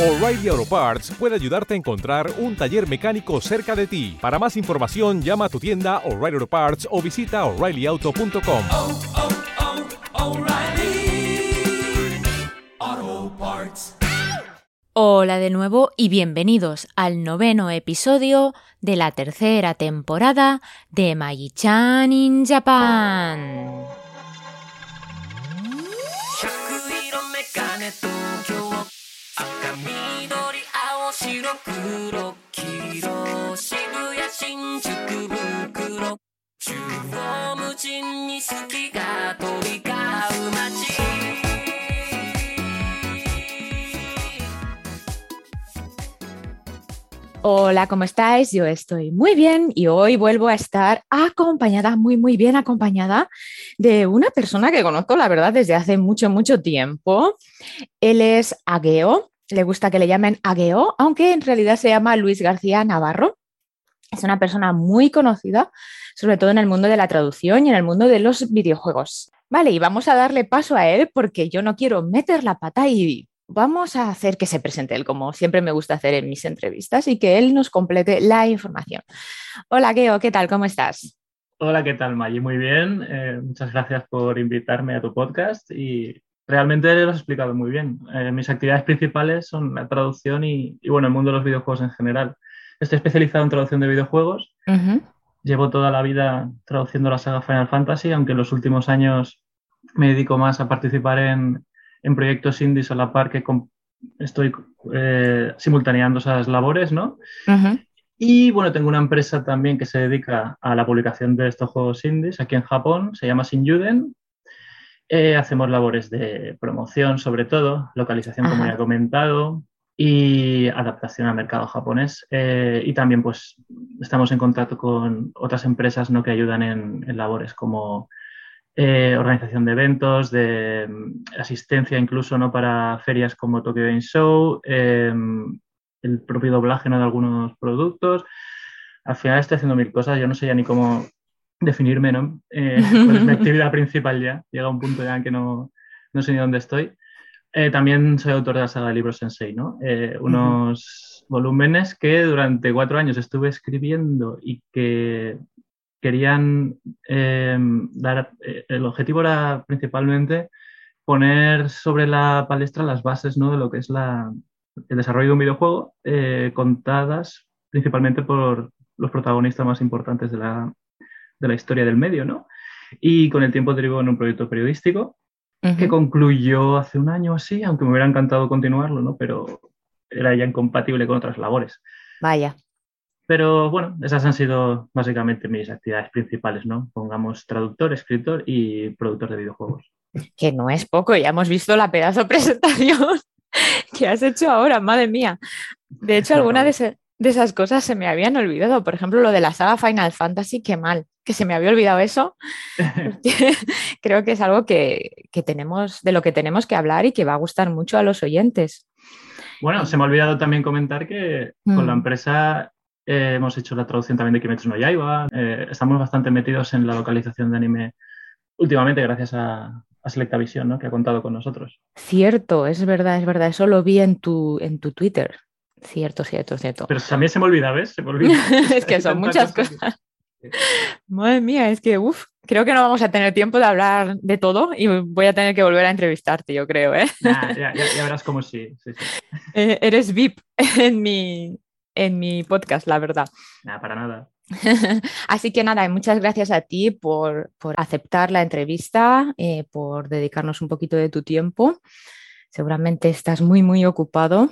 O'Reilly Auto Parts puede ayudarte a encontrar un taller mecánico cerca de ti. Para más información, llama a tu tienda O'Reilly Auto Parts o visita oreillyauto.com. oh, oh, Parts. Hola de nuevo y bienvenidos al noveno episodio de la tercera temporada de Magi-chan in Japan. Hola, ¿cómo estáis? Yo estoy muy bien y hoy vuelvo a estar acompañada, muy, muy bien acompañada de una persona que conozco, la verdad, desde hace mucho, mucho tiempo. Él es Ageo, le gusta que le llamen Ageo, aunque en realidad se llama Luis García Navarro. Es una persona muy conocida, sobre todo en el mundo de la traducción y en el mundo de los videojuegos. Vale, y vamos a darle paso a él porque yo no quiero meter la pata y vamos a hacer que se presente él, como siempre me gusta hacer en mis entrevistas, y que él nos complete la información. Hola, Geo, ¿qué tal? ¿Cómo estás? Hola, ¿qué tal, Maggie? Muy bien. Eh, muchas gracias por invitarme a tu podcast y realmente lo has explicado muy bien. Eh, mis actividades principales son la traducción y, y, bueno, el mundo de los videojuegos en general. Estoy especializado en traducción de videojuegos. Uh -huh. Llevo toda la vida traduciendo la saga Final Fantasy, aunque en los últimos años me dedico más a participar en, en proyectos indies a la par que estoy eh, simultaneando esas labores, ¿no? Uh -huh. Y bueno, tengo una empresa también que se dedica a la publicación de estos juegos indies aquí en Japón, se llama Shinjuden. Eh, hacemos labores de promoción, sobre todo, localización, Ajá. como ya he comentado, y adaptación al mercado japonés. Eh, y también, pues, estamos en contacto con otras empresas ¿no? que ayudan en, en labores como eh, organización de eventos, de um, asistencia incluso ¿no? para ferias como Tokyo Game Show, eh, el propio doblaje ¿no? de algunos productos. Al final estoy haciendo mil cosas, yo no sé ya ni cómo definirme, ¿no? Eh, cuál es mi actividad principal ya. Llega un punto ya en que no, no sé ni dónde estoy. Eh, también soy autor de la saga de libros Sensei, ¿no? Eh, unos uh -huh. volúmenes que durante cuatro años estuve escribiendo y que querían eh, dar, eh, el objetivo era principalmente poner sobre la palestra las bases ¿no? de lo que es la, el desarrollo de un videojuego, contadas principalmente por los protagonistas más importantes de la, de la historia del medio, ¿no? Y con el tiempo derivó en un proyecto periodístico uh -huh. que concluyó hace un año así, aunque me hubiera encantado continuarlo, ¿no? Pero era ya incompatible con otras labores. Vaya. Pero bueno, esas han sido básicamente mis actividades principales, ¿no? Pongamos traductor, escritor y productor de videojuegos. Que no es poco, ya hemos visto la pedazo presentación que has hecho ahora, madre mía. De hecho, alguna de, de, esas cosas se me habían olvidado. Por ejemplo, lo de la saga Final Fantasy, qué mal, que se me había olvidado eso. Creo que es algo que, que tenemos, de lo que tenemos que hablar y que va a gustar mucho a los oyentes. Bueno, se me ha olvidado también comentar que mm. con la empresa eh, hemos hecho la traducción también de Kimetsu no Yaiba. Eh, estamos bastante metidos en la localización de anime últimamente gracias a, a Selectavision, ¿no? que ha contado con nosotros. Cierto, es verdad, es verdad. Eso lo vi en tu, en tu Twitter. Cierto, cierto, cierto. Pero también se me olvida, ¿ves? Se me olvida. es que son muchas cosas. cosas. Madre mía, es que uff, creo que no vamos a tener tiempo de hablar de todo y voy a tener que volver a entrevistarte, yo creo, ¿eh? Nah, ya, ya, ya, verás cómo sí. sí, sí. Eh, eres VIP en mi, en mi podcast, la verdad. Nada, para nada. Así que nada, muchas gracias a ti por, por aceptar la entrevista, eh, por dedicarnos un poquito de tu tiempo. Seguramente estás muy, muy ocupado.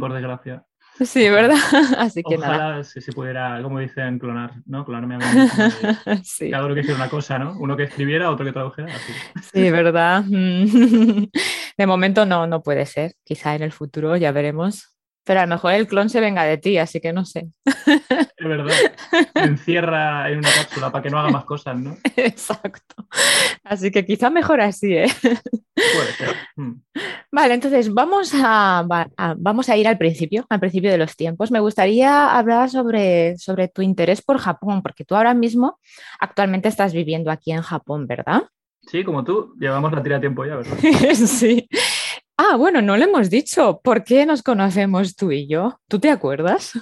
Por desgracia. Sí, ¿verdad? Así que Ojalá nada. si se pudiera, como dicen, clonar, ¿no? Clonarme a mí sí. Cada uno que hiciera una cosa, ¿no? Uno que escribiera, otro que tradujera. Así. Sí, ¿verdad? De momento no, no puede ser. Quizá en el futuro ya veremos. Pero a lo mejor el clon se venga de ti, así que no sé. Es verdad. Me encierra en una cápsula para que no haga más cosas, ¿no? Exacto. Así que quizá mejor así, ¿eh? Puede ser. Mm. Vale, entonces vamos a, a, vamos a ir al principio, al principio de los tiempos. Me gustaría hablar sobre, sobre tu interés por Japón, porque tú ahora mismo actualmente estás viviendo aquí en Japón, ¿verdad? Sí, como tú, llevamos la tira tiempo ya, ¿verdad? sí. Ah, bueno, no le hemos dicho. ¿Por qué nos conocemos tú y yo? ¿Tú te acuerdas?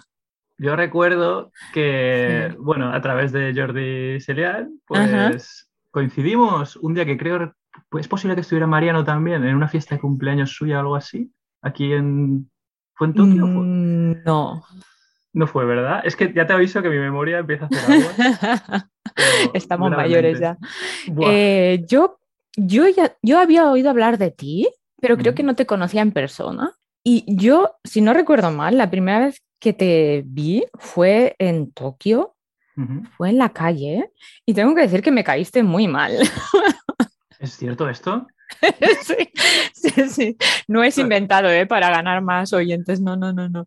Yo recuerdo que, Sí. bueno, a través de Jordi Celial, Ajá. pues coincidimos un día que creo, pues es posible que estuviera Mariano también, en una fiesta de cumpleaños suya o algo así, aquí en... ¿Fue en Tokio? fue- Mm, No. No fue, ¿verdad? Es que ya te aviso que mi memoria empieza a hacer agua. Estamos mayores ya. Eh, yo, yo, ya, yo había oído hablar de ti, pero creo que no te conocía en persona. Y yo, si no recuerdo mal, la primera vez que te vi fue en Tokio, fue en la calle, y tengo que decir que me caíste muy mal. ¿Es cierto esto? Sí, sí, sí. No es inventado, ¿eh? Para ganar más oyentes. No, no, no, no.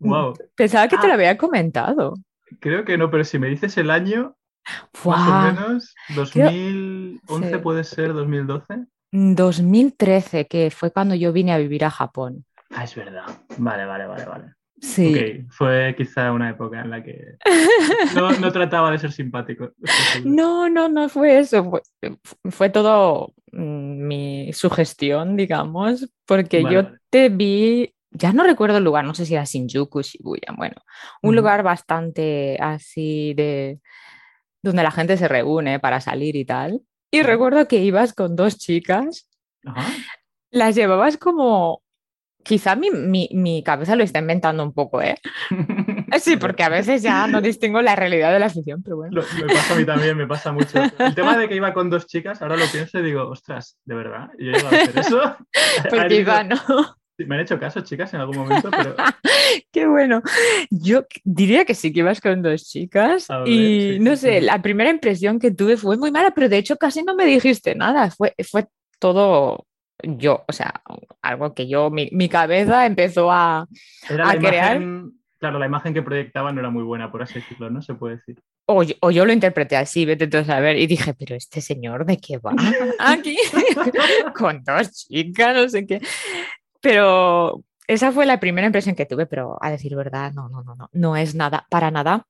Wow. Pensaba que te Ah. lo había comentado. Creo que no, pero si me dices el año, más o menos, 2011 Sí. puede ser, 2012. 2013, que fue cuando yo vine a vivir a Japón. Ah, es verdad. Vale, vale, vale, vale. Sí. Fue quizá una época en la que no, no trataba de ser simpático. No, no, no fue eso. Fue, fue todo mm, mi sugestión, digamos, porque Vale, yo vale. te vi, ya no recuerdo el lugar, no sé si era Shinjuku, Shibuya, bueno, un lugar bastante así de donde la gente se reúne para salir y tal. Y recuerdo que ibas con dos chicas, Ajá. las llevabas como, quizá mi, mi, mi cabeza lo está inventando un poco, ¿eh? Sí, porque a veces ya no distingo la realidad de la ficción, pero bueno. Lo- me pasa a mí también, me pasa mucho. El tema de que iba con dos chicas, ahora lo pienso y digo, ostras, ¿de verdad? ¿Yo llegado a hacer eso? Pues ¿Han quizá ido- no. Me han hecho caso, chicas, en algún momento, pero Qué bueno. Yo diría que sí que ibas con dos chicas ver, y sí, no sí, sé, sí. la primera impresión que tuve fue muy mala, pero de hecho casi no me dijiste nada. Fue, fue todo yo, o sea, algo que yo, mi, mi cabeza empezó a... a crear. imagen, claro, la imagen que proyectaba no era muy buena, por así decirlo, ¿no? Se puede decir. O yo, o yo lo interpreté así, vete tú a saber, y dije, pero este señor, ¿de qué va aquí? con dos chicas, no sé qué. Pero esa fue la primera impresión que tuve, pero a decir verdad, no, no, no, no, no es nada, para nada.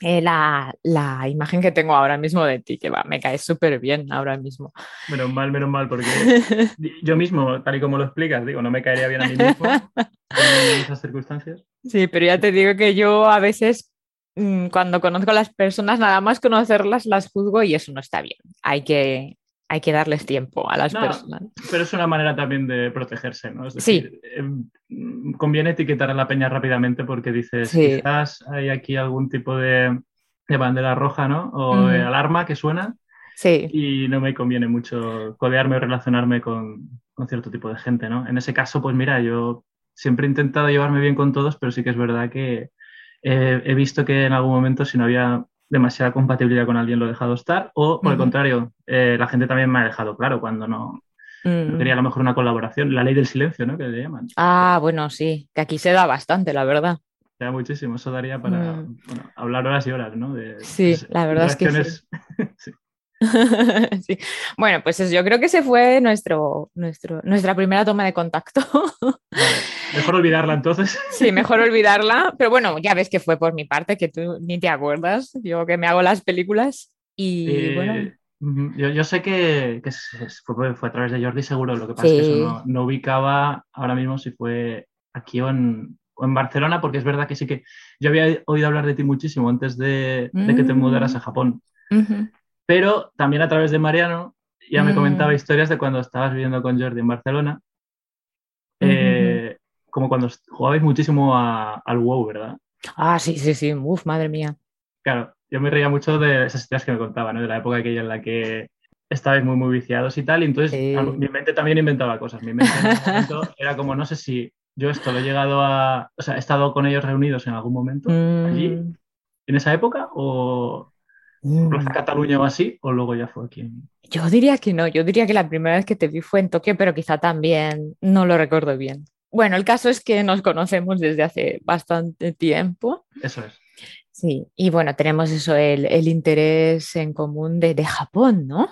eh, la, la imagen que tengo ahora mismo de ti, que va, me cae súper bien ahora mismo. Menos mal, menos mal, porque yo mismo, tal y como lo explicas, digo, no me caería bien a mí mismo en esas circunstancias. Sí, pero ya te digo que yo a veces mm, cuando conozco a las personas, nada más conocerlas, las juzgo y eso no está bien. Hay que, hay que darles tiempo a las No, personas. Pero es una manera también de protegerse, ¿no? Es Sí. em, conviene etiquetar a la peña rápidamente porque dices, Sí. quizás hay aquí algún tipo de, de bandera roja, ¿no? O de alarma que suena Sí, y no me conviene mucho codearme o relacionarme con, con cierto tipo de gente, ¿no? En ese caso, pues mira, yo siempre he intentado llevarme bien con todos, pero sí que es verdad que eh, he visto que en algún momento si no había demasiada compatibilidad con alguien lo he dejado estar o por el contrario, eh, la gente también me ha dejado claro cuando no, no Mm. quería a lo mejor una colaboración, la ley del silencio, ¿no? Que le llaman. Ah, bueno, sí, que aquí se da bastante, la verdad. Da muchísimo, eso daría para Mm. bueno, hablar horas y horas, ¿no? De, Sí, la verdad es que sí. interacciones- sí. Sí. Bueno, pues eso, yo creo que ese fue nuestro, nuestro, nuestra primera toma de contacto. Vale, Mejor olvidarla entonces. Sí, mejor olvidarla, pero bueno, ya ves que fue por mi parte, que tú ni te acuerdas, yo que me hago las películas y Eh, bueno, yo, yo sé que, fue, fue a través de Jordi seguro, lo que pasa es que eso no, no ubicaba ahora mismo si fue aquí o en, o en Barcelona, porque es verdad que sí que yo había oído hablar de ti muchísimo antes de, de que te Mm. mudaras a Japón, ujú, pero también a través de Mariano ya me Mm. comentaba historias de cuando estabas viviendo con Jordi en Barcelona, como cuando jugabais muchísimo a- al WoW, ¿verdad? Ah, sí, sí, sí, uf, madre mía. Claro, yo me reía mucho de esas historias que me contaba, ¿no? De la época aquella en la que estabais muy, muy viciados y tal, y entonces Sí. mi mente también inventaba cosas. Mi mente en ese momento era como, no sé si yo esto lo he llegado a... O sea, he estado con ellos reunidos en algún momento, allí, Mm, en esa época, o mm. Plaza Cataluña o así, o luego ya fue aquí. en- Yo diría que no, yo diría que la primera vez que te vi fue en Tokio, pero quizá también no lo recuerdo bien. Bueno, el caso es que nos conocemos desde hace bastante tiempo. Eso es. Sí, y bueno, tenemos eso, el, el interés en común de, de Japón, ¿no?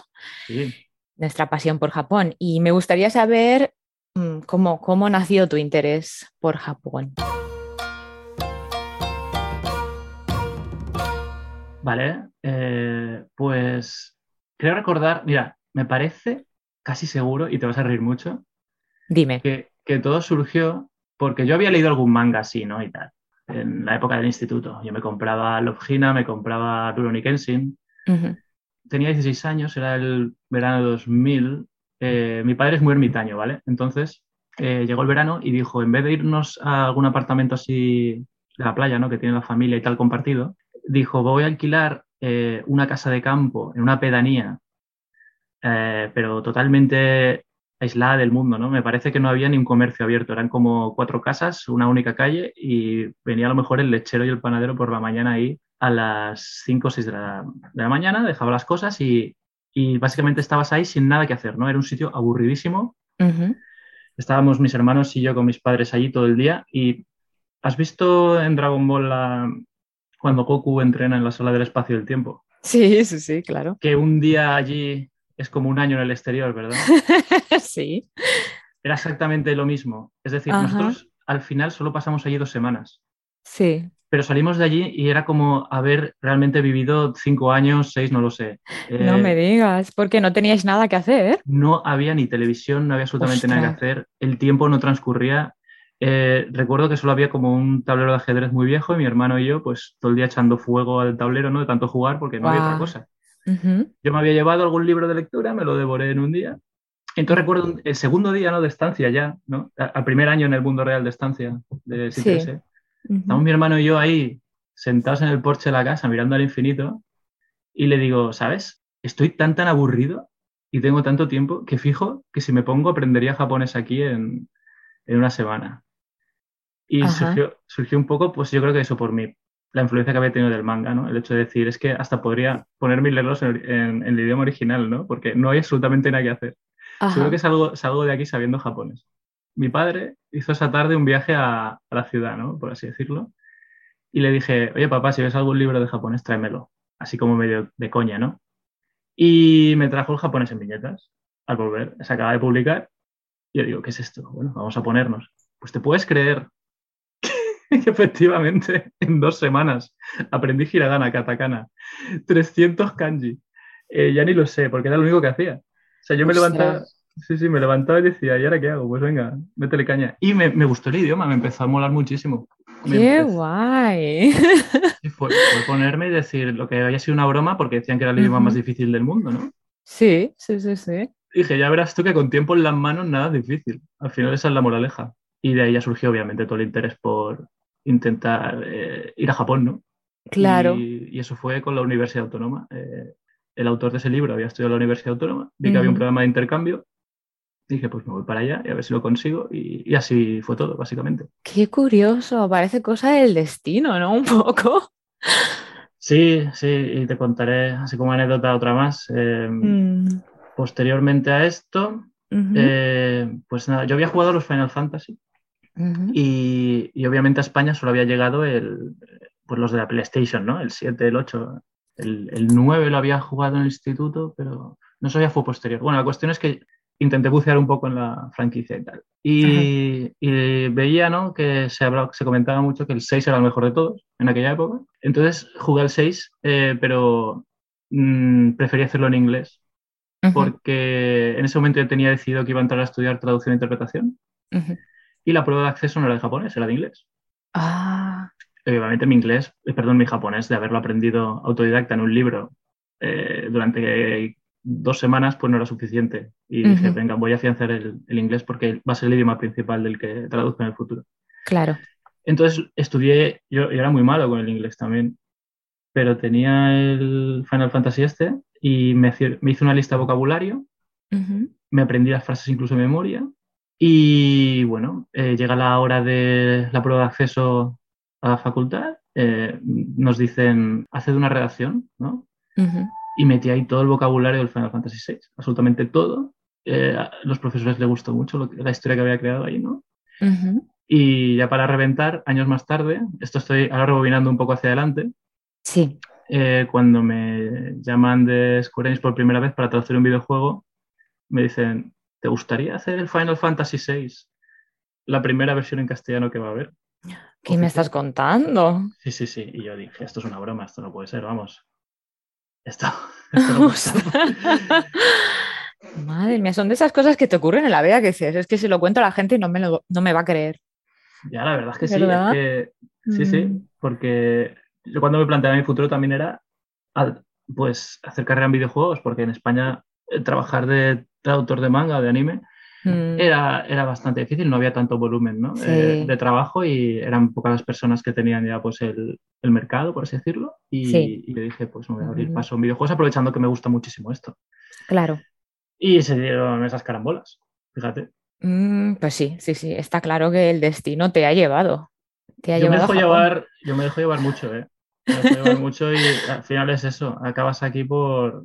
Sí. Nuestra pasión por Japón. Y me gustaría saber mm, cómo, cómo nació tu interés por Japón. Vale, eh, pues creo recordar, mira, me parece casi seguro, y te vas a reír mucho, Dime. que, que todo surgió porque yo había leído algún manga así, ¿no? Y tal, en la época del instituto. Yo me compraba Love Hina, me compraba Rurouni Kenshin. Tenía 16 años, era el verano de 2000. Eh, mi padre es muy ermitaño, ¿vale? Entonces eh, llegó el verano y dijo, en vez de irnos a algún apartamento así de la playa, ¿no? Que tiene la familia y tal compartido, dijo, voy a alquilar eh, una casa de campo en una pedanía, eh, pero totalmente aislada del mundo, ¿no? Me parece que no había ni un comercio abierto, eran como cuatro casas, una única calle y venía a lo mejor el lechero y el panadero por la mañana ahí a las 5 o 6 de la, de la mañana, dejaba las cosas y, y básicamente estabas ahí sin nada que hacer, ¿no? Era un sitio aburridísimo. Estábamos mis hermanos y yo con mis padres allí todo el día y ¿has visto en Dragon Ball la- cuando Goku entrena en la sala del espacio y del tiempo? Sí, sí, sí, claro. Que un día allí es como un año en el exterior, ¿verdad? sí. Era exactamente lo mismo. Es decir, Ajá. nosotros al final solo pasamos allí dos semanas, Sí. pero salimos de allí y era como haber realmente vivido cinco años, seis, no lo sé. No Eh, me digas, porque no teníais nada que hacer. no había ni televisión, no había absolutamente nada que hacer, el tiempo no transcurría. Eh, recuerdo que solo había como un tablero de ajedrez muy viejo y mi hermano y yo, pues todo el día echando fuego al tablero, ¿no? De tanto jugar porque no había otra Guau. Ujú. Yo me había llevado algún libro de lectura, me lo devoré en un día. Entonces recuerdo el segundo día, ¿no? De estancia ya, ¿no? A- Al primer año en el mundo real de estancia de Sí. 7S. Estamos Ujú. mi hermano y yo ahí sentados en el porche de la casa mirando al infinito y le digo, ¿sabes? Estoy tan tan aburrido y tengo tanto tiempo que fijo que si me pongo aprendería japonés aquí en, en una semana. Y surgió, surgió un poco, pues yo creo que eso por mí, la influencia que había tenido del manga, ¿no? El hecho de decir, es que hasta podría ponerme y leerlos en, en- en el idioma original, ¿no? Porque no hay absolutamente nada que hacer. Ajá. Seguro que salgo, salgo de aquí sabiendo japonés. Mi padre hizo esa tarde un viaje a, a la ciudad, ¿no? Por así decirlo. Y le dije, oye papá, si ves algún libro de japonés, tráemelo. Así como medio de coña, ¿no? Y me trajo el japonés en viñetas. Al volver, se acaba de publicar. Y yo digo, ¿qué es esto? Bueno, vamos a ponernos. Pues te puedes creer efectivamente en dos semanas aprendí hiragana, katakana, 300 kanji. Eh, ya ni lo sé, porque era lo único que hacía. O sea, yo me Ostras. levantaba, sí, sí, me levantaba y decía, ¿y ahora qué hago? Pues venga, métele caña. Y me, me gustó el idioma, me empezó a molar muchísimo. Me Qué empezó- guay. sí, fue, fue ponerme y decir lo que había sido una broma porque decían que era el idioma más difícil del mundo, ¿no? Sí, sí, sí, sí. Dije, ya verás tú que con tiempo en las manos nada es difícil. Al final esa es la moraleja. Y de ahí ya surgió obviamente todo el interés por intentar eh, ir a Japón, ¿no? Claro. Y, y eso fue con la Universidad Autónoma. Eh, el autor de ese libro había estudiado en la Universidad Autónoma, vi que había un programa de intercambio. Dije, pues me voy para allá y a ver si lo consigo. Y, y así fue todo, básicamente. Qué curioso, parece cosa del destino, ¿no? Un poco. Sí, sí, y te contaré, así como anécdota, otra más. Eh, Mm, Posteriormente a esto, eh, pues nada, yo había jugado a los Final Fantasy. Ujú. Y, y obviamente a España solo había llegado el, pues los de la PlayStation, ¿no? El 7, el 8, el, el 9 lo había jugado en el instituto, pero no sabía fue posterior. Bueno, la cuestión es que intenté bucear un poco en la franquicia y tal. Y, y veía, ¿no? Que se, hablaba- se comentaba mucho que el 6 era el mejor de todos en aquella época. Entonces jugué al 6, eh, pero mm, prefería hacerlo en inglés porque en ese momento ya tenía decidido que iba a entrar a estudiar traducción e interpretación ujú. Y la prueba de acceso no era de japonés, era de inglés. Ah, Y obviamente mi inglés, eh, perdón, mi japonés, de haberlo aprendido autodidacta en un libro eh, durante dos semanas, pues no era suficiente. Y dije, venga, voy a afianzar el, el inglés porque va a ser el idioma principal del que traduzco en el futuro. claro. Entonces estudié, yo, yo era muy malo con el inglés también, pero tenía el Final Fantasy este y me, hice- me hice una lista de vocabulario me aprendí las frases incluso de memoria. Y bueno, eh, llega la hora de la prueba de acceso a la facultad. eh, nos dicen, haced una redacción, ¿no? Y metí ahí todo el vocabulario del Final Fantasy VI, absolutamente todo. Eh, a los profesores les gustó mucho lo que- la historia que había creado ahí, ¿no? Y ya para reventar, años más tarde, esto estoy ahora rebobinando un poco hacia adelante, Sí. eh, cuando me llaman de Square Enix por primera vez para traducir un videojuego, me dicen, ¿te gustaría hacer el Final Fantasy VI? La primera versión en castellano que va a haber. ¿Qué me estás contando? Sí, sí, sí. Y yo dije, esto es una broma, esto no puede ser, vamos. Esto, esto no puede ser. Madre mía, son de esas cosas que te ocurren en la vida que dices, es que si lo cuento a la gente no me, lo- no me va a creer. Ya, la verdad es que sí, ¿Verdad? es que sí, sí, Mm. porque yo cuando me planteaba mi futuro también era pues hacer carrera en videojuegos, porque en España eh, trabajar de traductor de manga, de anime, Mm, era, era bastante difícil, no había tanto volumen ¿no? Sí. Eh, de trabajo y eran pocas las personas que tenían ya pues el, el mercado, por así decirlo, y, Sí. y yo dije, pues me voy a abrir Ujú. paso en videojuegos aprovechando que me gusta muchísimo esto. Claro. Y se dieron esas carambolas, fíjate. Mm, pues sí, sí, sí, está claro que el destino te ha llevado. Te ha Yo me, dejo llevar, yo me dejo llevar mucho, ¿eh? Me dejo llevar mucho y al final es eso, acabas aquí por,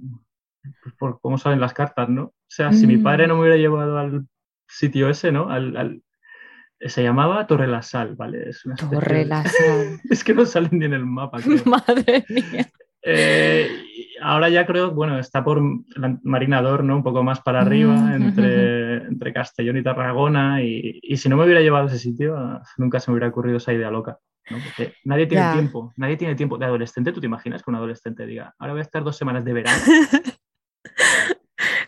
pues, por cómo salen las cartas, ¿no? O sea, si mi padre Mm. no me hubiera llevado al sitio ese, ¿no? Al, al- se llamaba Torre la Sal, ¿vale? Es una Torre de- la Sal. Es que no salen ni en el mapa, creo. Madre mía. Eh, ahora ya creo, bueno, está por Marinador, ¿no? Un poco más para arriba, Mm, entre, entre Castellón y Tarragona. Y, y si no me hubiera llevado a ese sitio, nunca se me hubiera ocurrido esa idea loca. ¿no? Porque nadie tiene tiempo, nadie tiene tiempo. De adolescente, ¿tú te imaginas que un adolescente diga, ahora voy a estar dos semanas de verano?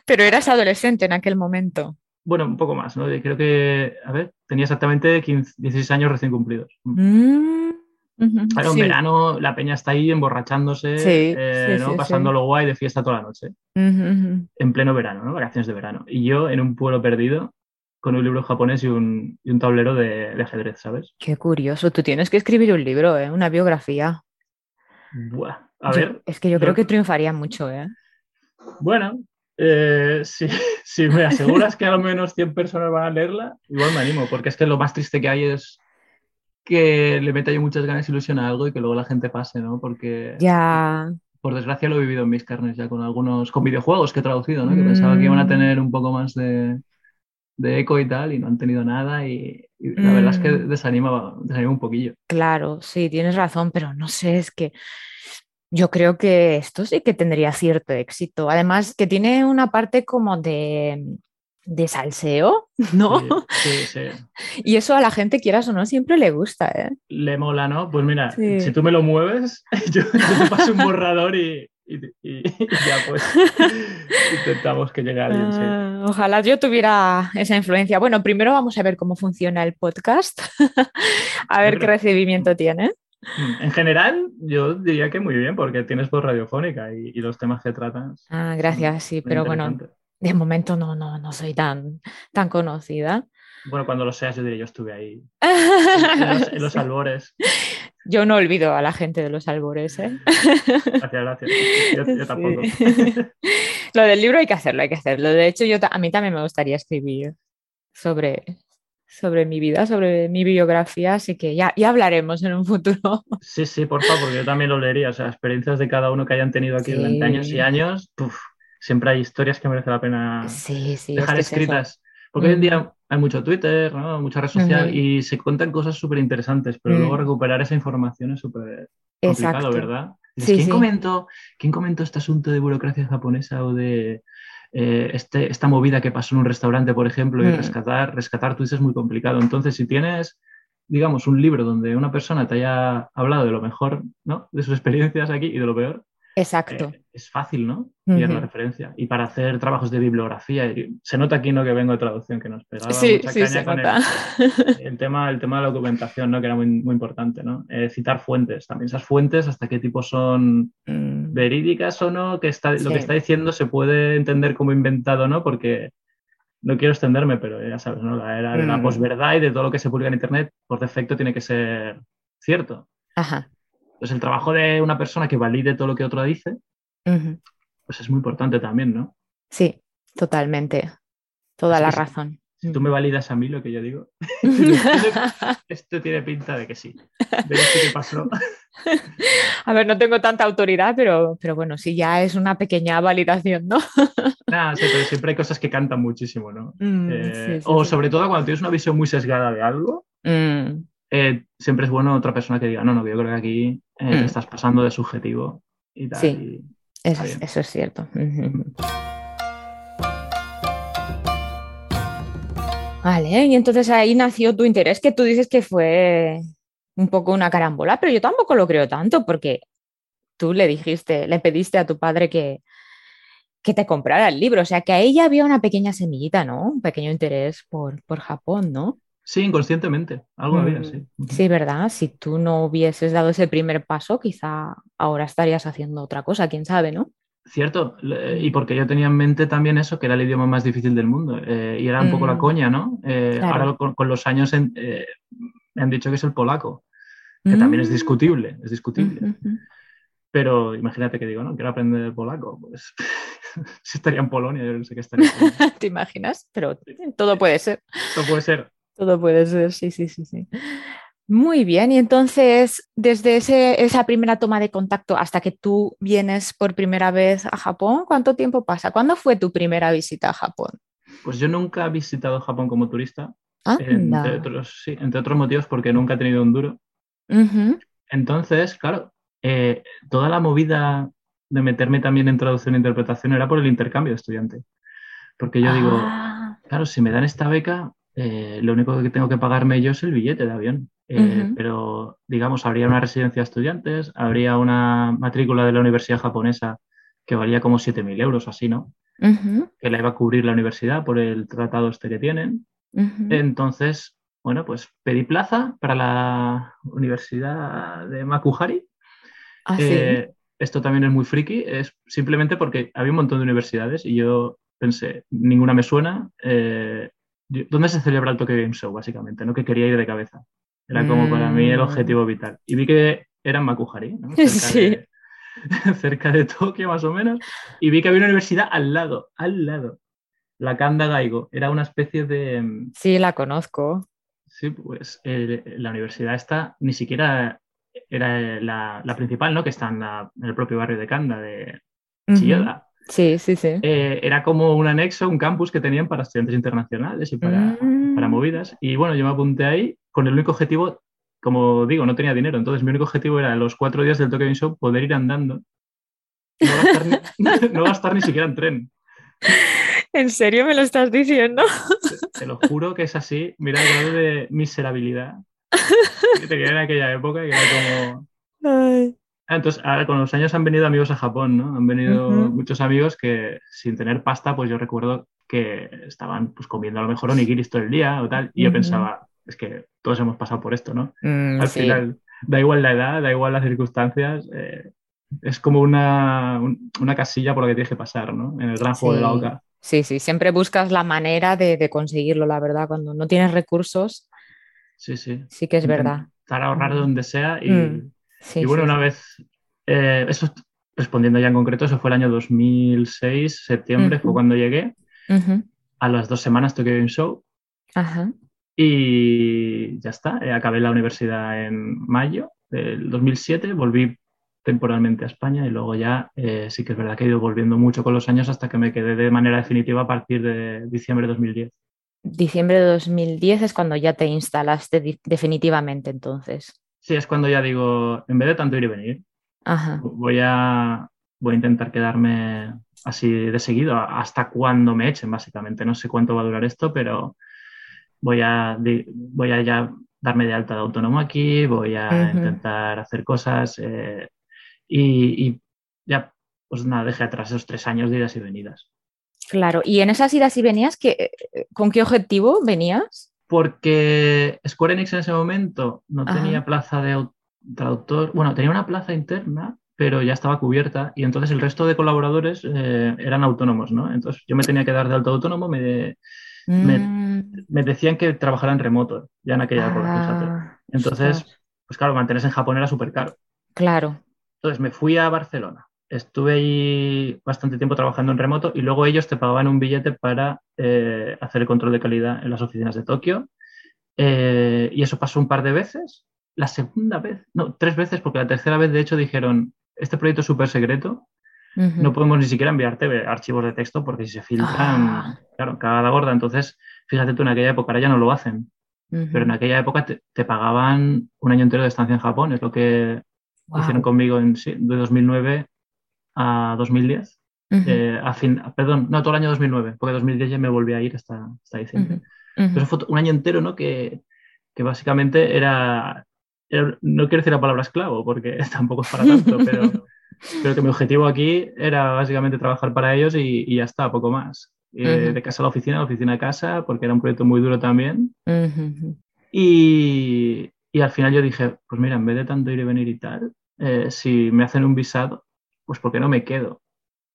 Pero eras adolescente en aquel momento. Bueno, un poco más, ¿no? Creo que, a ver, tenía exactamente 15, 16 años recién cumplidos. Mm, Claro, en sí. verano la peña está ahí emborrachándose, Sí, eh, sí, ¿no? sí, pasándolo guay de fiesta toda la noche. En pleno verano, ¿no? Vacaciones de verano. Y yo en un pueblo perdido con un libro japonés y un, y un tablero de, de ajedrez, ¿sabes? Qué curioso. Tú tienes que escribir un libro, ¿eh? Una biografía. Buah. A Yo- ver, es que yo yo- creo que triunfaría mucho, ¿eh? bueno, eh, si, si me aseguras que a lo menos 100 personas van a leerla, igual me animo, porque es que lo más triste que hay es que le meta yo muchas ganas y ilusión a algo y que luego la gente pase, ¿no? Porque Ya. por desgracia lo he vivido en mis carnes ya con algunos, con videojuegos que he traducido, ¿no? Que pensaba que iban a Mm. tener un poco más de, de eco y tal y no han tenido nada y, y la verdad es que Mm. desanima, desanima un poquillo. Claro, sí, tienes razón, pero no sé, es que yo creo que esto sí que tendría cierto éxito. Además, que tiene una parte como de, de salseo, ¿no? Sí, sí, sí. Y eso a la gente, quieras o no, siempre le gusta, ¿eh? Le mola, ¿no? Pues mira, Sí. si tú me lo mueves, yo, yo te paso un borrador y, y- y- y ya pues intentamos que llegue alguien, sí. Ah, ojalá yo tuviera esa influencia. Bueno, primero vamos a ver cómo funciona el podcast, a ver qué recibimiento tiene. Mm, En general, yo diría que muy bien, porque tienes voz radiofónica y, y los temas que tratas. Ah, gracias, sí, pero bueno, de momento no, no, no soy tan, tan conocida. Bueno, cuando lo seas, yo diré, yo estuve ahí, en los, en los albores. Yo no olvido a la gente de los albores, ¿eh? Gracias, gracias. Yo, yo Sí. tampoco. Lo del libro hay que hacerlo, hay que hacerlo. De hecho, yo a mí también me gustaría escribir sobre, sobre mi vida, sobre mi biografía, así que ya, ya hablaremos en un futuro. Sí, sí, por favor, porque yo también lo leería. O sea, experiencias de cada uno que hayan tenido aquí Sí. durante años y años, puf, siempre hay historias que merece la pena Sí, sí, es dejar es escritas. Porque hoy en Mm. día hay mucho Twitter, ¿no? mucha red social y se cuentan cosas súper interesantes, pero Mm. luego recuperar esa información es súper complicado, Exacto. ¿verdad? Dices, ¿quién. Comentó, ¿Quién comentó este asunto de burocracia japonesa o de eh, este, esta movida que pasó en un restaurante, por ejemplo, y Mm. rescatar, rescatar tweets es muy complicado? Entonces, si tienes, digamos, un libro donde una persona te haya hablado de lo mejor, ¿no? De sus experiencias aquí y de lo peor, Exacto. eh, es fácil, ¿no? Pillar la Ujú. referencia. Y para hacer trabajos de bibliografía, se nota aquí, ¿no? Que vengo de traducción, que nos pegaba Sí, mucha sí, caña se con el- nota. el tema, el tema de la documentación, ¿no? que era muy, muy importante, ¿no? Eh, citar fuentes, también esas fuentes, hasta qué tipo son Mm, verídicas o no, que está, lo que está diciendo se puede entender como inventado, ¿no? Porque no quiero extenderme, pero ya sabes, ¿no? La era de la Mm. posverdad y de todo lo que se publica en Internet, por defecto tiene que ser cierto. Ajá. Entonces el trabajo de una persona que valide todo lo que otra dice, pues es muy importante también, ¿no? Sí, totalmente. Toda la razón. Si tú me validas a mí lo que yo digo, esto tiene pinta de que sí. De esto que pasó. A ver, no tengo tanta autoridad, pero, pero bueno, sí, ya es una pequeña validación, ¿no? Nada, sí, pero siempre hay cosas que cantan muchísimo, ¿no? Mm, Eh, sí, sí, o sobre todo cuando tienes una visión muy sesgada de algo, Mm, eh, siempre es bueno otra persona que diga, no, no, que yo creo que aquí eh, Mm. te estás pasando de subjetivo y tal. Sí. y- eso, es, eso es cierto. Vale, y entonces ahí nació tu interés, que tú dices que fue un poco una carambola, pero yo tampoco lo creo tanto, porque tú le dijiste, le pediste a tu padre que, que te comprara el libro. O sea, que a ella había una pequeña semillita, ¿no? Un pequeño interés por, por Japón, ¿no? Sí, inconscientemente, algo había, Mm, sí. Sí, ¿verdad? Si tú no hubieses dado ese primer paso, quizá ahora estarías haciendo otra cosa, quién sabe, ¿no? Cierto, y porque yo tenía en mente también eso, que era el idioma más difícil del mundo, eh, y era un poco la Mm. coña, ¿no? Eh, Claro. Ahora con, con los años en- eh, me han dicho que es el polaco, que también es Mm. discutible, es discutible. Pero imagínate que digo, no, quiero aprender polaco, pues si estaría en Polonia, yo no sé qué estaría. en Polonia. ¿Te imaginas? Pero todo puede ser. Esto puede ser. Todo puede ser, sí, sí, sí, sí. Muy bien, y entonces, desde ese- esa primera toma de contacto hasta que tú vienes por primera vez a Japón, ¿cuánto tiempo pasa? ¿Cuándo fue tu primera visita a Japón? Pues yo nunca he visitado Japón como turista, entre otros, sí, entre otros motivos porque nunca he tenido un duro. Entonces, claro, eh, toda la movida de meterme también en traducción e interpretación era por el intercambio de estudiante. Porque yo digo, Ah, claro, si me dan esta beca, eh, lo único que tengo que pagarme yo es el billete de avión. Eh. Pero, digamos, habría una residencia de estudiantes, habría una matrícula de la universidad japonesa que valía como 7.000 euros, así, ¿no? Que la iba a cubrir la universidad por el tratado este que tienen. Entonces, bueno, pues pedí plaza para la Universidad de Makuhari. Ah, sí. Eh, esto también es muy friki, es simplemente porque había un montón de universidades y yo pensé, ninguna me suena. eh, ¿Dónde se celebra el Tokyo Game Show, básicamente? ¿no? Que quería ir de cabeza. Era como para mí el Mm. objetivo vital. Y vi que era en Makuhari, ¿no? cerca, Sí. de, cerca de Tokio más o menos, y vi que había una universidad al lado, al lado. La Kanda Gaigo. Era una especie de... mm, Sí, la conozco. Sí, pues eh, la universidad esta ni siquiera era la, la principal, ¿no? Que está en, la- en el propio barrio de Kanda, de. Chiyoda. Sí, sí, sí. Eh, era como un anexo, un campus que tenían para estudiantes internacionales y para, Mm. para movidas. Y bueno, yo me apunté ahí con el único objetivo, como digo, no tenía dinero. Entonces mi único objetivo era los cuatro días del Tokyo Show poder ir andando. No gastar ni, no gastar ni siquiera en tren. ¿En serio me lo estás diciendo? Te lo juro que es así. Mira el grado de miserabilidad que tenía en aquella época, que era como... Ay. Ah, entonces, ahora con los años han venido amigos a Japón, ¿no? Han venido muchos amigos que sin tener pasta, pues yo recuerdo que estaban pues comiendo a lo mejor onigiris todo el día o tal, y yo pensaba, es que todos hemos pasado por esto, ¿no? Mm, Al sí. final, da igual la edad, da igual las circunstancias, eh, es como una, un- una casilla por la que tienes que pasar, ¿no? En el gran juego de la Sí. oca. Sí, sí, siempre buscas la manera de, de conseguirlo, la verdad. Cuando no tienes recursos, Sí, sí. sí que es verdad. Intentar ahorrar Ujú. donde sea y, Mm, Sí, y bueno, sí, una vez, eh, eso respondiendo ya en concreto, eso fue el año 2006, septiembre, fue Ujú. cuando llegué. A las dos semanas Tokyo Game Show Ajá. y ya está. Eh, acabé la universidad en mayo del 2007, volví temporalmente a España y luego ya eh, sí que es verdad que he ido volviendo mucho con los años hasta que me quedé de manera definitiva a partir de diciembre de 2010. Diciembre de 2010 es cuando ya te instalaste definitivamente, entonces. Sí, es cuando ya digo, en vez de tanto ir y venir, Ajá. voy a, voy a intentar quedarme así de seguido hasta cuando me echen, básicamente. No sé cuánto va a durar esto, pero voy a, voy a ya darme de alta de autónomo aquí, voy a intentar hacer cosas eh, y, y ya, pues nada, dejé atrás esos tres años de idas y venidas. Claro. ¿Y en esas idas y venías, ¿qué- ¿con qué objetivo venías? Porque Square Enix en ese momento no Ajá. tenía plaza de traductor, bueno, tenía una plaza interna, pero ya estaba cubierta y entonces el resto de colaboradores eh, eran autónomos, ¿no? Entonces yo me tenía que dar de alta autónomo, me, Mm, me decían que trabajara en remoto, ya en aquella época, ah, Entonces, ostras, pues claro, mantenerse en Japón era súper caro. claro. Entonces me fui a Barcelona, estuve ahí bastante tiempo trabajando en remoto y luego ellos te pagaban un billete para eh, hacer el control de calidad en las oficinas de Tokio. Eh, y eso pasó un par de veces. La segunda vez, no, tres veces, porque la tercera vez de hecho dijeron, este proyecto es súper secreto, no podemos ni siquiera enviarte archivos de texto porque si se filtran, Ah. claro, cagada gorda. Entonces, fíjate tú, en aquella época, ahora ya no lo hacen, pero en aquella época te, te pagaban un año entero de estancia en Japón, es lo que hicieron conmigo en, sí, de 2009 a 2010. Ujú, Eh, a fin, perdón, no, todo el año 2009, porque 2010 ya me volví a ir hasta, hasta diciembre. ujú, ujú. Pero fue un año entero, ¿no? Que, que básicamente era, era- no quiero decir la palabra esclavo, porque tampoco es para tanto, pero, pero que mi objetivo aquí era básicamente trabajar para ellos y, y ya está, poco más. Eh, Ujú. De casa a la oficina, de oficina a casa, porque era un proyecto muy duro también. Y, y al final yo dije, pues mira, en vez de tanto ir y venir y tal, eh, si me hacen un visado, pues ¿por qué no me quedo?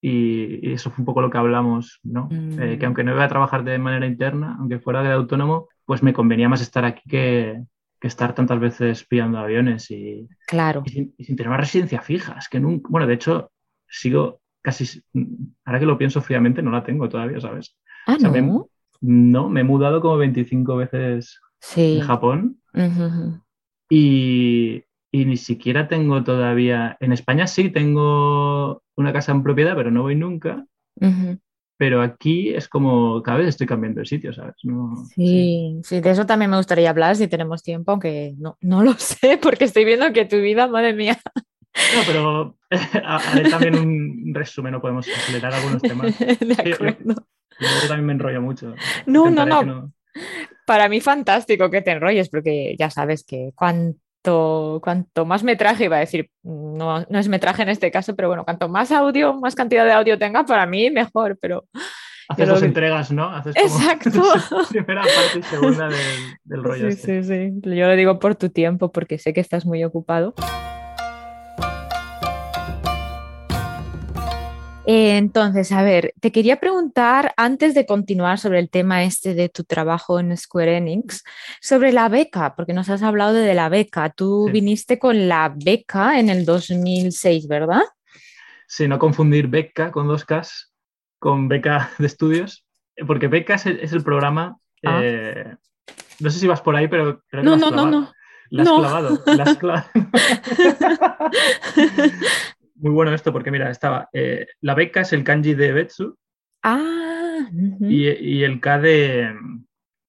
Y, y eso fue un poco lo que hablamos, ¿no? Mm. Eh, que aunque no iba a trabajar de manera interna, aunque fuera de autónomo, pues me convenía más estar aquí que, que estar tantas veces pillando aviones y, Claro. y sin, y sin tener una residencia fija. Es que nunca, bueno, de hecho, sigo casi, ahora que lo pienso fríamente, no la tengo todavía, ¿sabes? Ah, O sea, me- no. no, me he mudado como 25 veces Sí. de Japón ujú. y, y ni siquiera tengo todavía, en España sí tengo una casa en propiedad, pero no voy nunca. Ujú. Pero aquí es como cada vez estoy cambiando de sitio, ¿sabes? No, Sí, sí, de eso también me gustaría hablar si tenemos tiempo, aunque no, no lo sé, porque estoy viendo que tu vida, madre mía. No, pero haré también un resumen, no podemos acelerar algunos temas. De Sí, acuerdo. Yo también me enrollo mucho. No, no, no. que Para mí fantástico que te enrolles, porque ya sabes que cuanto, cuanto más metraje, iba a decir, no, no es metraje en este caso, pero bueno, cuanto más audio, más cantidad de audio tenga, para mí mejor, pero Haces dos que- entregas, ¿no? Haces como Exacto. primera parte y segunda del, del rollo. Sí, este. sí, sí. Yo lo digo por tu tiempo, porque sé que estás muy ocupado. Eh, Entonces, a ver, te quería preguntar antes de continuar sobre el tema este de tu trabajo en Square Enix, sobre la beca, porque nos has hablado de la beca. Tú Sí. viniste con la beca en el 2006, ¿verdad? Sí, no confundir beca con dos Ks con beca de estudios, porque beca es el, es el programa. Ah. eh, no sé si vas por ahí, pero creo que No, no, no, clavado. no. La has No. clavado. la has clavado. Muy bueno esto, porque mira, estaba. eh, la beca es el kanji de Betsu Ah, y, y el K de,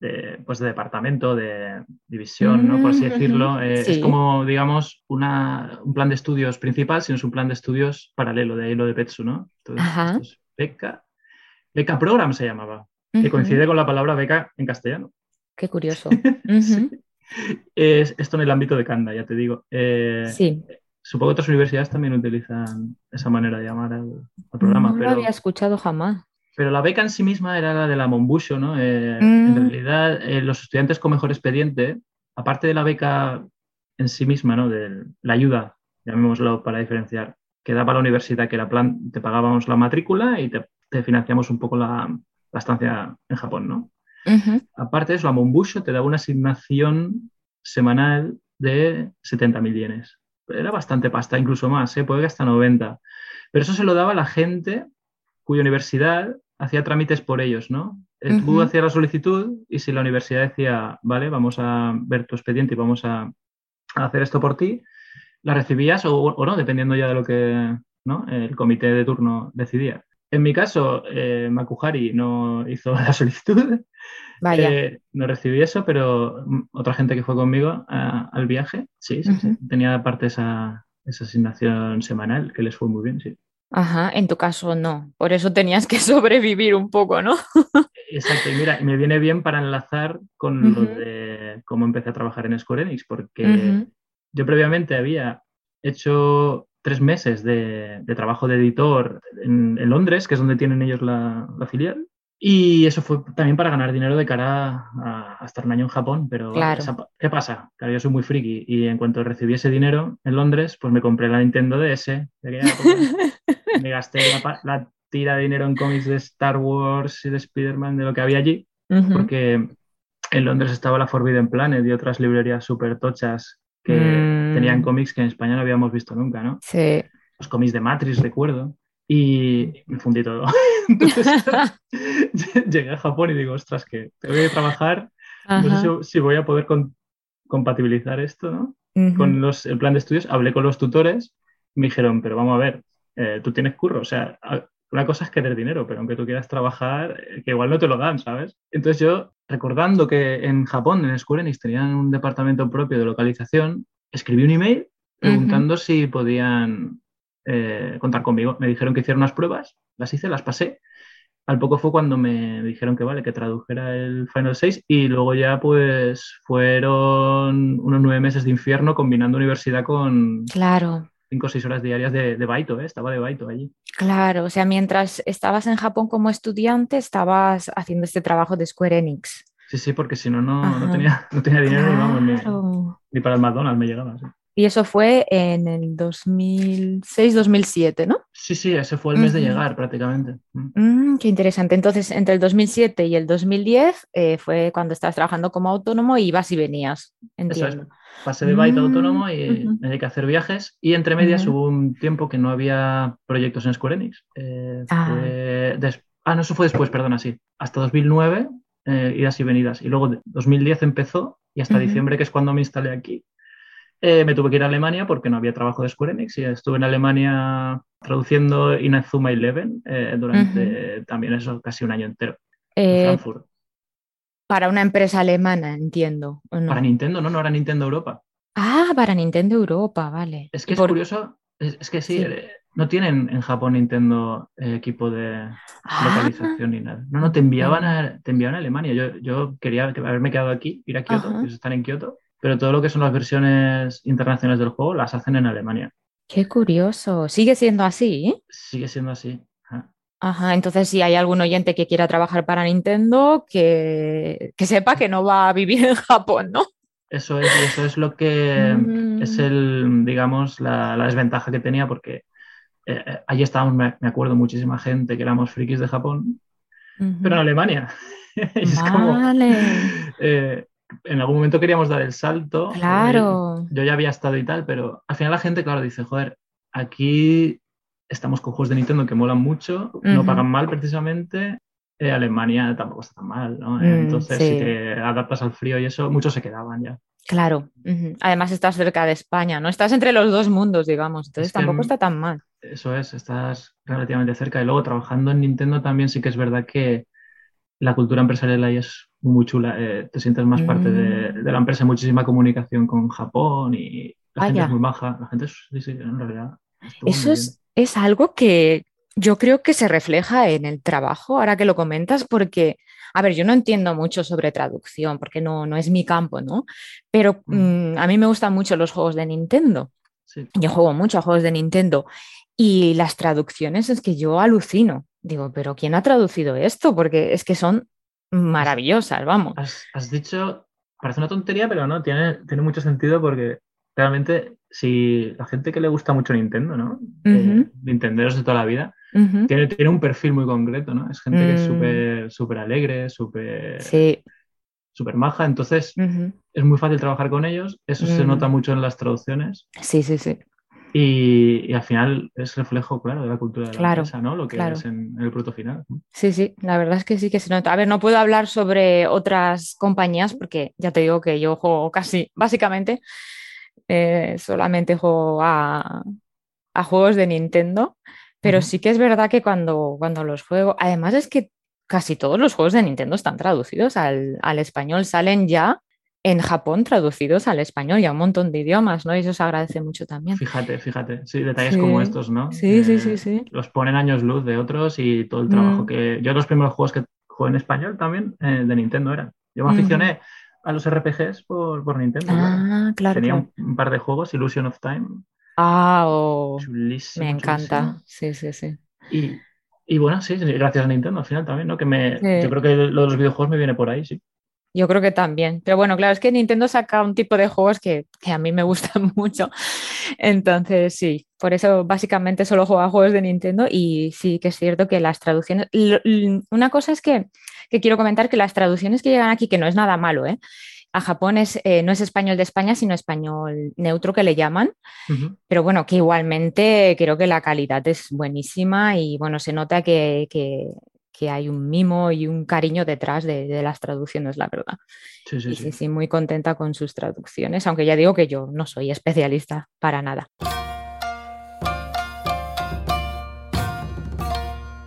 de, pues de departamento, de división, ¿no? por así Mm, decirlo. Eh, sí. Es como, digamos, una, un plan de estudios principal, sino es un plan de estudios paralelo, de ahí lo de Betsu, ¿no? Entonces, Ajá. esto es beca. Beca Program se llamaba, que coincide con la palabra beca en castellano. Qué curioso. Sí. Es, esto en el ámbito de Kanda, ya te digo. Eh, Sí, Supongo que otras universidades también utilizan esa manera de llamar al, al programa, no lo pero, había escuchado jamás. pero la beca en sí misma era la de la Monbusho, ¿no? Eh, Mm. En realidad, eh, los estudiantes con mejor expediente, aparte de la beca en sí misma, ¿no? De la ayuda, llamémoslo para diferenciar, que daba la universidad, que era plan, te pagábamos la matrícula y te, te financiamos un poco la, la estancia en Japón, ¿no? Aparte de eso, la Monbusho te daba una asignación semanal de 70.000 yenes. Era bastante pasta, incluso más, ¿eh? puede que hasta 90. Pero eso se lo daba a la gente cuya universidad hacía trámites por ellos, ¿no? Eh, Tú hacías la solicitud y si la universidad decía, vale, vamos a ver tu expediente y vamos a, a hacer esto por ti, la recibías o, o no, dependiendo ya de lo que ¿no? el comité de turno decidía. En mi caso, eh, Makuhari no hizo la solicitud, Vaya. eh, no recibí eso, pero mm, otra gente que fue conmigo a- al viaje, sí, sí, sí. Ujú. Tenía aparte esa, esa asignación semanal que les fue muy bien, sí. Ajá, en tu caso no. Por eso tenías que sobrevivir un poco, ¿no? Exacto, y mira, me viene bien para enlazar con lo de cómo empecé a trabajar en Square Enix, porque yo previamente había hecho tres meses de, de trabajo de editor en, en Londres, que es donde tienen ellos la, la filial. Y eso fue también para ganar dinero de cara a, a estar un año en Japón. Pero Claro. esa- ¿qué pasa? Claro, yo soy muy friki y en cuanto recibí ese dinero en Londres, pues me compré la Nintendo DS. me gasté la, tira de dinero en cómics de Star Wars y de Spider-Man, de lo que había allí, porque en Londres estaba la Forbidden Planet y otras librerías súper tochas que Mm. tenían cómics que en España no habíamos visto nunca, ¿no? Sí. Los cómics de Matrix, recuerdo, y me fundí todo. Entonces llegué a Japón y digo, ostras, que tengo que trabajar, no sé si, si voy a poder con- compatibilizar esto, ¿no? Con los, el plan de estudios, hablé con los tutores, me dijeron, pero vamos a ver, eh, tú tienes curro, o sea, a- una cosa es querer dinero, pero aunque tú quieras trabajar, eh, que igual no te lo dan, ¿sabes? Entonces yo, recordando que en Japón, en Square Enix, tenían un departamento propio de localización, escribí un email preguntando si podían eh, contar conmigo. Me dijeron que hiciera unas pruebas, las hice, las pasé. Al poco fue cuando me dijeron que vale, que tradujera el Final 6 y luego ya pues fueron unos nueve meses de infierno combinando universidad con, Claro. Cinco o seis horas diarias de, de baito, ¿eh? estaba de baito allí. Claro, o sea, mientras estabas en Japón como estudiante, estabas haciendo este trabajo de Square Enix. Sí, sí, porque si no, no, tenía, no tenía dinero ni, vamos, ni para el McDonald's me llegaba. Sí, Y eso fue en el 2006-2007, ¿no? sí, sí, ese fue el mes de llegar prácticamente. Mm. Mm, qué interesante. Entonces, entre el 2007 y el 2010 eh, fue cuando estabas trabajando como autónomo y ibas y venías, Eso es. Pasé de baito Mm, autónomo y ujú. me dediqué a hacer viajes. Y entre medias hubo un tiempo que no había proyectos en Square Enix. Eh, Ah. fue ah, no, eso fue después, perdona, sí. Hasta 2009, eh, idas y venidas. Y luego de- 2010 empezó y hasta diciembre, que es cuando me instalé aquí, eh, me tuve que ir a Alemania porque no había trabajo de Square Enix y estuve en Alemania traduciendo Inazuma Eleven eh, durante también eso, casi un año entero. En Eh, Frankfurt. para una empresa alemana, entiendo. Para Nintendo, no, no era Nintendo Europa. Ah, para Nintendo Europa, vale. Es que ¿Y es por- curioso, es, es que sí, Sí. eh, no tienen en Japón Nintendo eh, equipo de Ah, localización ni nada. No, no, te enviaban a, te enviaban a Alemania. Yo, yo quería que- haberme quedado aquí, ir a Kioto, que están en Kioto, pero todo lo que son las versiones internacionales del juego las hacen en Alemania. qué curioso. ¿Sigue siendo así? Sigue siendo así. Ajá. Ajá, entonces si hay algún oyente que quiera trabajar para Nintendo, que, que sepa que no va a vivir en Japón, ¿no? Eso es, eso es lo que Mm. es el, digamos, la, la desventaja que tenía, porque eh, eh, allí estábamos, me, me acuerdo, muchísima gente que éramos frikis de Japón, pero en Alemania. Es como, Vale. eh, en algún momento queríamos dar el salto. Claro. Yo ya había estado y tal, pero al final la gente, claro, dice, joder, aquí estamos con juegos de Nintendo que molan mucho, no pagan mal precisamente. eh, Alemania tampoco está tan mal, ¿no? Mm, Entonces, sí. si te adaptas al frío y eso, muchos se quedaban ya. Claro. Además estás cerca de España, ¿no? Estás entre los dos mundos, digamos. Entonces Es que, tampoco está tan mal. Eso es, estás relativamente cerca. Y luego trabajando en Nintendo también sí que es verdad que la cultura empresarial ahí es muy chula. eh, te sientes más parte de, Mm. de la empresa, muchísima comunicación con Japón y la gente es muy baja. La gente es, sí, sí, en realidad. Eso es, es algo que yo creo que se refleja en el trabajo, ahora que lo comentas, porque, a ver, yo no entiendo mucho sobre traducción, porque no, no es mi campo, ¿no? Pero Mm. mm, a mí me gustan mucho los juegos de Nintendo. Sí. Yo juego mucho a juegos de Nintendo y las traducciones es que yo alucino. Digo, pero ¿quién ha traducido esto? Porque es que son maravillosas, vamos. Has, has dicho, parece una tontería, pero no, tiene, tiene mucho sentido porque realmente si la gente que le gusta mucho Nintendo, ¿no? Eh, Ujú. Nintenderos de toda la vida, tiene, tiene un perfil muy concreto, ¿no? Es gente que es Mm. súper súper alegre, súper Sí. súper maja, entonces es muy fácil trabajar con ellos, eso se Mm. nota mucho en las traducciones Sí, sí, sí. Y, y al final es reflejo, claro, de la cultura de la Claro, empresa, ¿no? Lo que claro. es en, en el producto final. Sí, sí, la verdad es que sí que se nota. A ver, no puedo hablar sobre otras compañías porque ya te digo que yo juego casi, básicamente, eh, solamente juego a, a juegos de Nintendo, pero sí que es verdad que cuando, cuando los juego, además es que casi todos los juegos de Nintendo están traducidos al, al español, salen ya en Japón traducidos al español y a un montón de idiomas, ¿no? Y eso se agradece mucho también. Fíjate, fíjate, sí, detalles Sí. como estos, ¿no? Sí, sí, Eh, sí, sí. Los ponen años luz de otros y todo el trabajo Mm. que... Yo los primeros juegos que jugué en español también eh, de Nintendo eran. Yo me Ujú. aficioné a los RPGs por, por Nintendo. Ah, claro. Tenía claro. un, un par de juegos, Illusion of Time, Ah, oh, chulísimo. me encanta. chulísimo. Sí, sí, sí. Y, y bueno, sí, gracias a Nintendo al final también, ¿no? Que me, Sí. yo creo que lo de los videojuegos me viene por ahí, sí. Yo creo que también. Pero bueno, claro, es que Nintendo saca un tipo de juegos que, que a mí me gustan mucho. Entonces, sí, por eso básicamente solo juego a juegos de Nintendo y sí que es cierto que las traducciones... Una cosa es que, que quiero comentar que las traducciones que llegan aquí, que no es nada malo, ¿eh? A Japón es, eh, no es español de España, sino español neutro que le llaman. Pero bueno, que igualmente creo que la calidad es buenísima y bueno, se nota que, que- que hay un mimo y un cariño detrás de, de las traducciones, la verdad. Sí, sí, Y sí. sí, muy contenta con sus traducciones, aunque ya digo que yo no soy especialista para nada.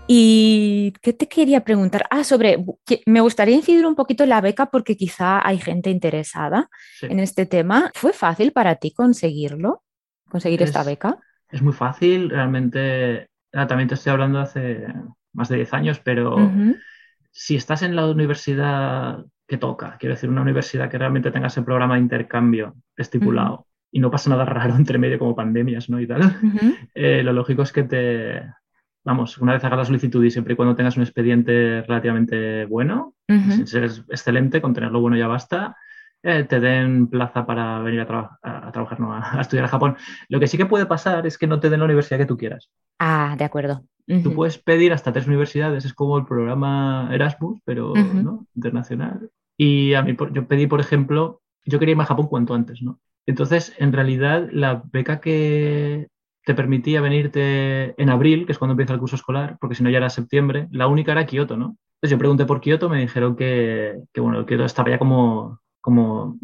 ¿Y qué te quería preguntar? Ah, sobre, me gustaría incidir un poquito en la beca porque quizá hay gente interesada Sí. en este tema. ¿Fue fácil para ti conseguirlo? ¿Conseguir esta Es- beca? Es muy fácil, realmente. ah, también te estoy hablando hace más de 10 años, pero si estás en la universidad que toca, quiero decir, una universidad que realmente tenga ese programa de intercambio estipulado y no pasa nada raro entre medio como pandemias, ¿no? Y tal, eh, lo lógico es que te, vamos, una vez hagas la solicitud y siempre y cuando tengas un expediente relativamente bueno, sin ser excelente, con tenerlo bueno ya basta, eh, te den plaza para venir a, traba- a- a trabajar, no, a, a estudiar a Japón. Lo que sí que puede pasar es que no te den la universidad que tú quieras. Ah, de acuerdo. Tú Ujú. puedes pedir hasta tres universidades, es como el programa Erasmus, pero Ujú. ¿no? internacional. Y a mí, yo pedí, por ejemplo, yo quería irme a Japón cuanto antes, ¿no? Entonces, en realidad, la beca que te permitía venirte en abril, que es cuando empieza el curso escolar, porque si no ya era septiembre, la única era Kioto, ¿no? Entonces yo pregunté por Kioto, me dijeron que, que bueno, Kioto estaba ya como, como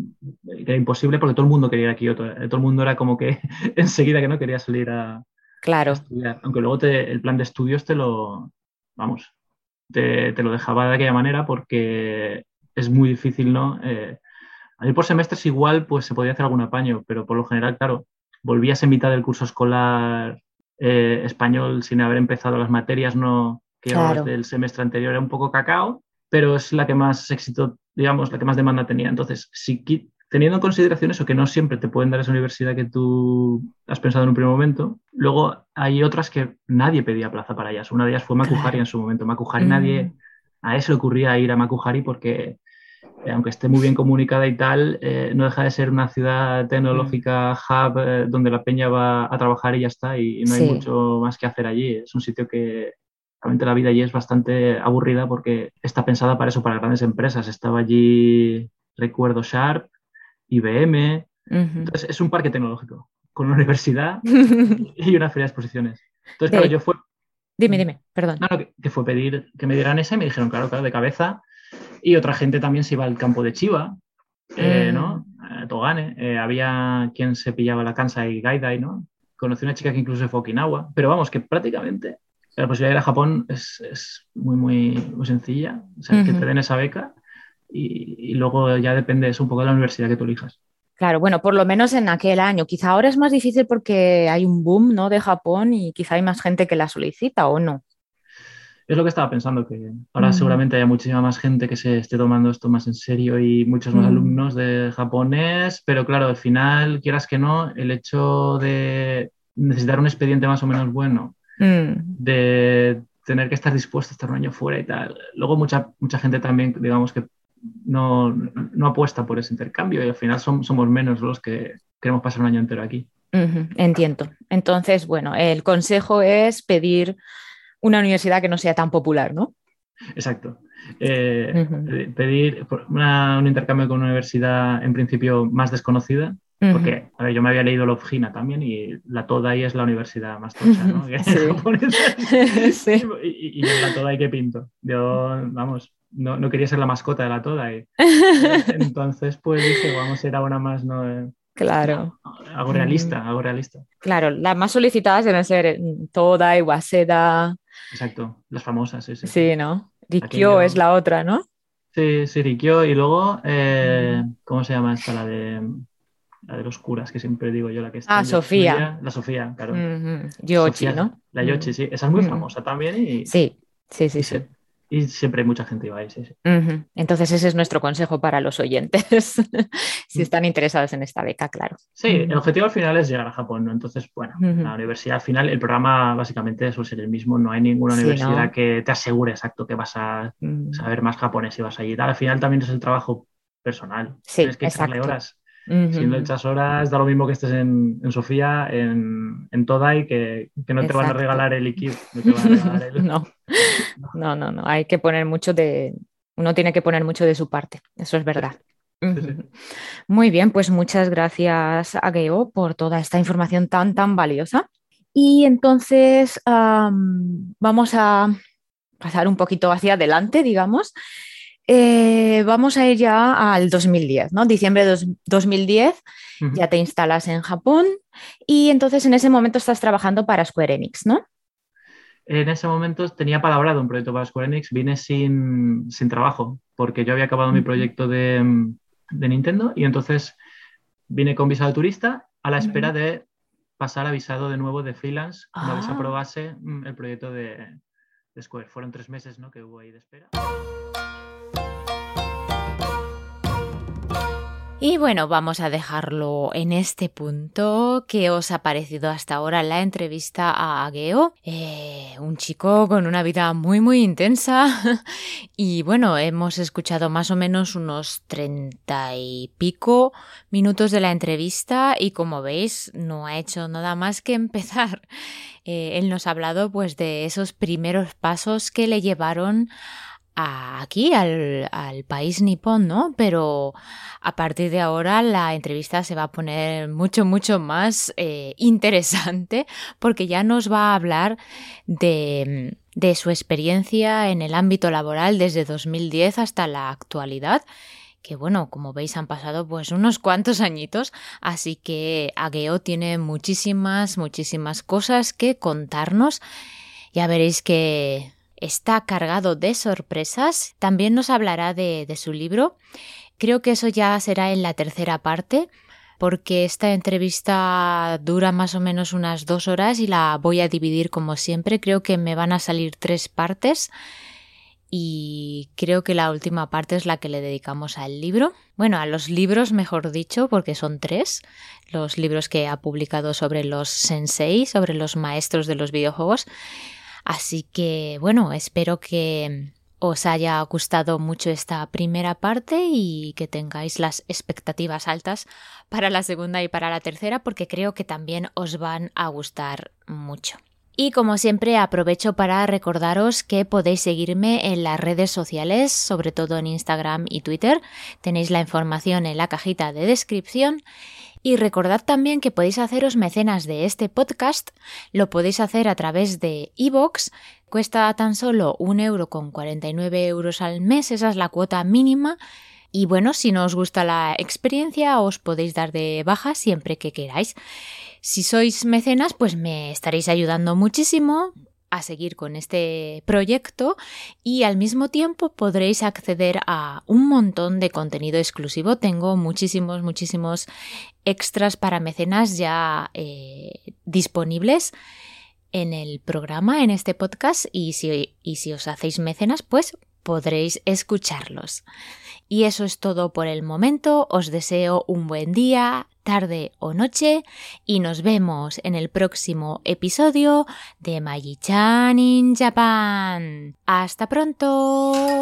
que era imposible porque todo el mundo quería ir a Kioto. Todo el mundo era como que enseguida que no quería salir a Claro, estudiar. Aunque luego te- el plan de estudios te lo, vamos, te, te lo dejaba de aquella manera porque es muy difícil, ¿no? Eh, a ir por semestres igual, pues se podía hacer algún apaño, pero por lo general, claro, volvías en mitad del curso escolar eh, español sin haber empezado las materias, no que Claro. del semestre anterior, era un poco cacao, pero es la que más éxito, digamos, la que más demanda tenía. Entonces, si teniendo en consideración eso, que no siempre te pueden dar esa universidad que tú has pensado en un primer momento, luego hay otras que nadie pedía plaza para ellas. Una de ellas fue Makuhari en su momento. Makuhari Mm. nadie, a le ocurría ir a Makuhari porque eh, aunque esté muy bien comunicada y tal, eh, no deja de ser una ciudad tecnológica, hub, eh, donde la peña va a trabajar y ya está, y, no Sí. hay mucho más que hacer allí. Es un sitio que realmente la vida allí es bastante aburrida porque está pensada para eso, para grandes empresas. Estaba allí, recuerdo, Sharp, IBM. Entonces, es un parque tecnológico con una universidad y una feria de exposiciones. Entonces, De- claro, yo fue, Dime, dime, perdón. no, no, que, que fue pedir que me dieran esa y me dijeron, claro, claro, de cabeza. Y otra gente también se iba al campo de Chiva, eh, Mm. ¿no? Eh, Togane. Eh, había quien se pillaba la Kansai Gaidai, ¿no? Conocí una chica que incluso se fue a Okinawa. Pero vamos, que prácticamente la posibilidad de ir a Japón es, es muy, muy, muy sencilla. O sea, que te den esa beca y, y luego ya depende eso un poco de la universidad que tú elijas. Claro, bueno, por lo menos en aquel año. Quizá ahora es más difícil porque hay un boom, ¿no? de Japón y quizá hay más gente que la solicita o no. Es lo que estaba pensando, que ahora Mm. seguramente haya muchísima más gente que se esté tomando esto más en serio y muchos más Mm. alumnos de japonés, pero claro, al final, quieras que no, el hecho de necesitar un expediente más o menos bueno, Mm, de tener que estar dispuesto a estar un año fuera y tal. Luego mucha, mucha gente también, digamos que no, no apuesta por ese intercambio y al final som- somos menos los que queremos pasar un año entero aquí. entiendo. Entonces, bueno, el consejo es pedir una universidad que no sea tan popular, ¿no? Exacto. Eh, pe- Pedir una- un intercambio con una universidad en principio más desconocida. Porque a ver, yo me había leído Love Hina también y la Todai es la universidad más tocha, ¿no? Sí. Sí. Y, y- y la Todai que pinto. Yo, vamos, no, no quería ser la mascota de la Todai. Entonces, pues dije, vamos a ir a una más, ¿no? Eh, Claro, Algo realista, algo realista. claro. Las más solicitadas deben ser mm, Todai, Waseda, Exacto. Las famosas, sí, sí. sí, ¿no? Rikyo es la otra, ¿no? Sí, sí, Rikyo. Y luego, eh, Mm. ¿cómo se llama esta? La de, la de los curas, que siempre digo yo, la que está. Ah, Sofía. La Sofía, claro. Ujú, Yochi, Sofía, ¿no? La Yochi, sí. Esa es muy famosa también y, Sí, sí, sí, y, sí. y siempre mucha gente iba ahí, sí, sí. Entonces ese es nuestro consejo para los oyentes, si Mm. están interesados en esta beca, claro. Sí, el objetivo al final es llegar a Japón, ¿no? Entonces, bueno, la universidad al final, el programa básicamente suele ser el mismo, no hay ninguna Sí, universidad ¿no? que te asegure exacto que vas a Mm. saber más japonés si vas allí. y. Al final también es el trabajo personal. Sí, Tienes que echarle exacto. Si no echas horas, da lo mismo que estés en, en Sofía, en, en Todai, que, que no te van a regalar el IQ, no el... No, no, no, no. Hay que poner mucho de, uno tiene que poner mucho de su parte. Eso es verdad. sí. Muy bien, pues muchas gracias a Geo por toda esta información tan, tan valiosa. Y entonces am, vamos a pasar un poquito hacia adelante, digamos. Eh, vamos a ir ya al 2010, ¿no? Diciembre de dos- 2010, Ujú. ya te instalas en Japón y entonces en ese momento estás trabajando para Square Enix, ¿no? En ese momento tenía palabrado un proyecto para Square Enix, vine sin, sin trabajo, porque yo había acabado mi proyecto de, de Nintendo y entonces vine con visado turista a la espera de pasar a visado de nuevo de freelance una vez Ah. aprobase mm, el proyecto de, de Square. Fueron tres meses ¿no? que hubo ahí de espera. Y bueno, vamos a dejarlo en este punto. ¿Qué os ha parecido hasta ahora la entrevista a Ageo? Eh, un chico con una vida muy muy intensa. y bueno, hemos escuchado más o menos unos treinta y pico minutos de la entrevista y como veis no ha hecho nada más que empezar. Eh, él nos ha hablado pues de esos primeros pasos que le llevaron aquí, al, país nipón, ¿no? Pero a partir de ahora la entrevista se va a poner mucho, mucho más eh, interesante porque ya nos va a hablar de, de su experiencia en el ámbito laboral desde 2010 hasta la actualidad que bueno, como veis han pasado pues unos cuantos añitos, así que Ageo tiene muchísimas, muchísimas cosas que contarnos. Ya veréis que está cargado de sorpresas. También nos hablará de, su libro. Creo que eso ya será en la tercera parte, porque esta entrevista dura más o menos unas dos horas y la voy a dividir como siempre. Creo que me van a salir tres partes y creo que la última parte es la que le dedicamos al libro. Bueno, a los libros, mejor dicho, porque son tres. Los libros que ha publicado sobre los sensei, sobre los maestros de los videojuegos. Así que bueno, espero que os haya gustado mucho esta primera parte y que tengáis las expectativas altas para la segunda y para la tercera porque creo que también os van a gustar mucho. Y como siempre aprovecho para recordaros que podéis seguirme en las redes sociales, sobre todo en Instagram y Twitter. Tenéis la información en la cajita de descripción. Y recordad también que podéis haceros mecenas de este podcast, lo podéis hacer a través de iVoox, cuesta tan solo un euro con 49 euros al mes, esa es la cuota mínima. Y bueno, si no os gusta la experiencia, os podéis dar de baja siempre que queráis. Si sois mecenas, pues me estaréis ayudando muchísimo a seguir con este proyecto y al mismo tiempo podréis acceder a un montón de contenido exclusivo. Tengo muchísimos, muchísimos extras para mecenas ya eh, disponibles en el programa, en este podcast y si, y si os hacéis mecenas, pues podréis escucharlos. Y eso es todo por el momento. Os deseo un buen día, tarde o noche y nos vemos en el próximo episodio de Magi-chan in Japan. ¡Hasta pronto!